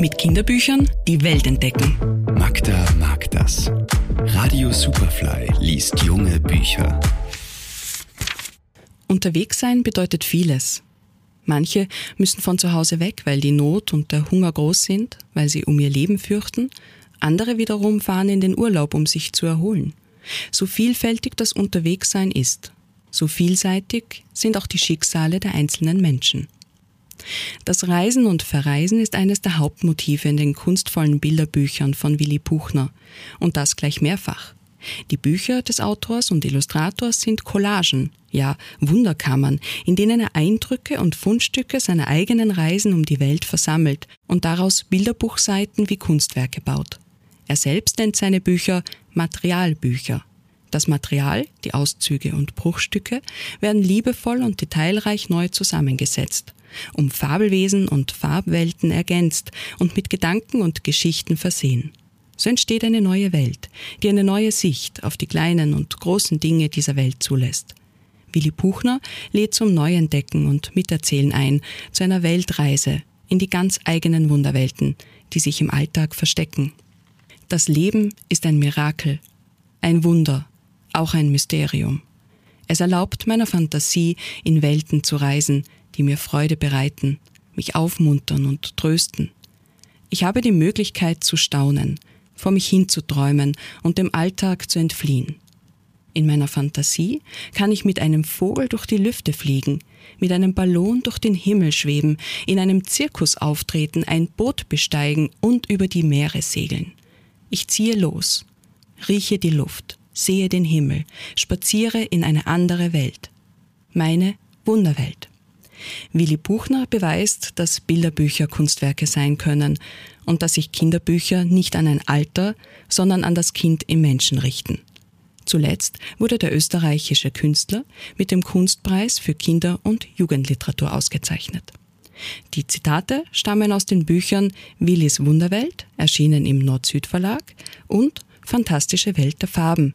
Mit Kinderbüchern die Welt entdecken. Magda mag das. Radio Superfly liest junge Bücher. Unterwegs sein bedeutet vieles. Manche müssen von zu Hause weg, weil die Not und der Hunger groß sind, weil sie um ihr Leben fürchten. Andere wiederum fahren in den Urlaub, um sich zu erholen. So vielfältig das Unterwegssein ist, so vielseitig sind auch die Schicksale der einzelnen Menschen. Das Reisen und Verreisen ist eines der Hauptmotive in den kunstvollen Bilderbüchern von Willi Puchner und das gleich mehrfach. Die Bücher des Autors und Illustrators sind Collagen, ja Wunderkammern, in denen er Eindrücke und Fundstücke seiner eigenen Reisen um die Welt versammelt und daraus Bilderbuchseiten wie Kunstwerke baut. Er selbst nennt seine Bücher Materialbücher. Das Material, die Auszüge und Bruchstücke, werden liebevoll und detailreich neu zusammengesetzt, um Fabelwesen und Farbwelten ergänzt und mit Gedanken und Geschichten versehen. So entsteht eine neue Welt, die eine neue Sicht auf die kleinen und großen Dinge dieser Welt zulässt. Willi Buchner lädt zum Neuentdecken und Miterzählen ein, zu einer Weltreise in die ganz eigenen Wunderwelten, die sich im Alltag verstecken. Das Leben ist ein Mirakel, ein Wunder, auch ein Mysterium. Es erlaubt meiner Fantasie, in Welten zu reisen, die mir Freude bereiten, mich aufmuntern und trösten. Ich habe die Möglichkeit zu staunen, vor mich hinzuträumen und dem Alltag zu entfliehen. In meiner Fantasie kann ich mit einem Vogel durch die Lüfte fliegen, mit einem Ballon durch den Himmel schweben, in einem Zirkus auftreten, ein Boot besteigen und über die Meere segeln. Ich ziehe los, rieche die Luft, sehe den Himmel, spaziere in eine andere Welt. Meine Wunderwelt. Willi Buchner beweist, dass Bilderbücher Kunstwerke sein können und dass sich Kinderbücher nicht an ein Alter, sondern an das Kind im Menschen richten. Zuletzt wurde der österreichische Künstler mit dem Kunstpreis für Kinder- und Jugendliteratur ausgezeichnet. Die Zitate stammen aus den Büchern Willis Wunderwelt, erschienen im Nord-Süd Verlag, und Fantastische Welt der Farben,